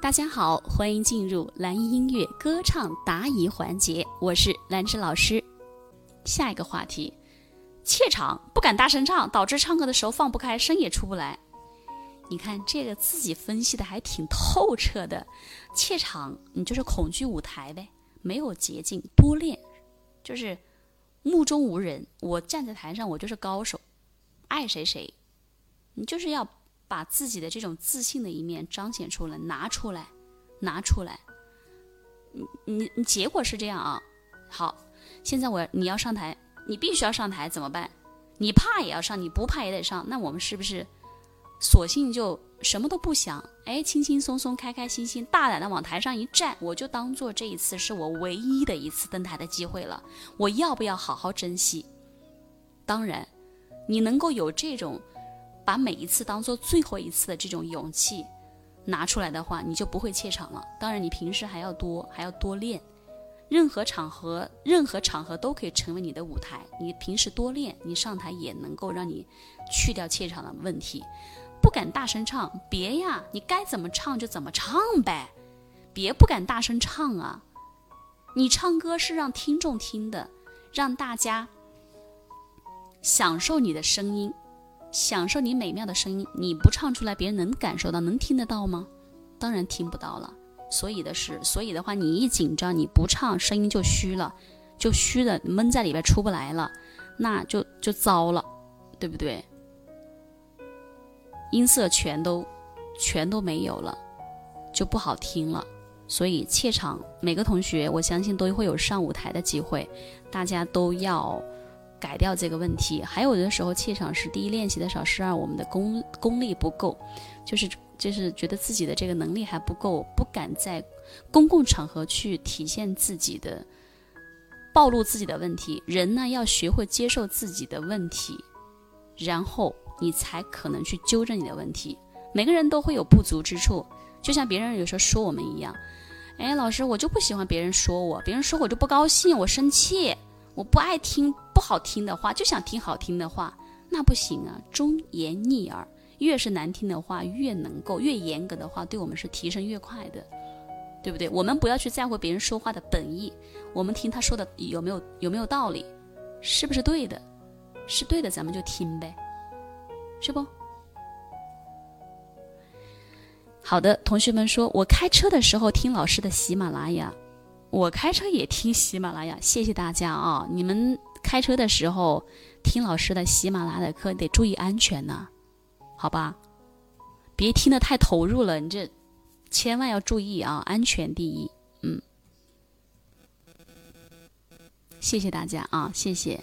大家好，欢迎进入蓝音音乐歌唱答疑环节，我是兰芝老师。下一个话题，怯场不敢大声唱，导致唱歌的时候放不开，声也出不来。你看这个自己分析的还挺透彻的。怯场，你就是恐惧舞台呗，没有捷径，多练，就是目中无人。我站在台上，我就是高手，爱谁谁。你就是要。把自己的这种自信的一面彰显出来，拿出来，拿出来。你你你，结果是这样啊。好，现在我你要上台，你必须要上台，怎么办？你怕也要上，你不怕也得上。那我们是不是索性就什么都不想？哎，轻轻松松，开开心心，大胆的往台上一站，我就当做这一次是我唯一的一次登台的机会了。我要不要好好珍惜？当然，你能够有这种。把每一次当做最后一次的这种勇气拿出来的话，你就不会怯场了。当然，你平时还要多，还要多练。任何场合，任何场合都可以成为你的舞台。你平时多练，你上台也能够让你去掉怯场的问题。不敢大声唱，别呀，你该怎么唱就怎么唱呗，别不敢大声唱啊。你唱歌是让听众听的，让大家享受你的声音。享受你美妙的声音，你不唱出来，别人能感受到，能听得到吗？当然听不到了。所以的是，所以的话，你一紧张，你不唱，声音就虚了，就虚的闷在里边出不来了，那就就糟了，对不对？音色全都全都没有了，就不好听了。所以怯场，每个同学我相信都会有上舞台的机会，大家都要。改掉这个问题，还有的时候怯场是第一练习的少，是二我们的功功力不够，就是就是觉得自己的这个能力还不够，不敢在公共场合去体现自己的，暴露自己的问题。人呢要学会接受自己的问题，然后你才可能去纠正你的问题。每个人都会有不足之处，就像别人有时候说我们一样，哎，老师我就不喜欢别人说我，别人说我就不高兴，我生气。我不爱听不好听的话，就想听好听的话，那不行啊！忠言逆耳，越是难听的话，越能够越严格的话，对我们是提升越快的，对不对？我们不要去在乎别人说话的本意，我们听他说的有没有有没有道理，是不是对的？是对的，咱们就听呗，是不？好的，同学们说，我开车的时候听老师的喜马拉雅。我开车也听喜马拉雅，谢谢大家啊！你们开车的时候听老师的喜马拉雅的课，得注意安全呢，好吧？别听的太投入了，你这千万要注意啊，安全第一。嗯，谢谢大家啊，谢谢。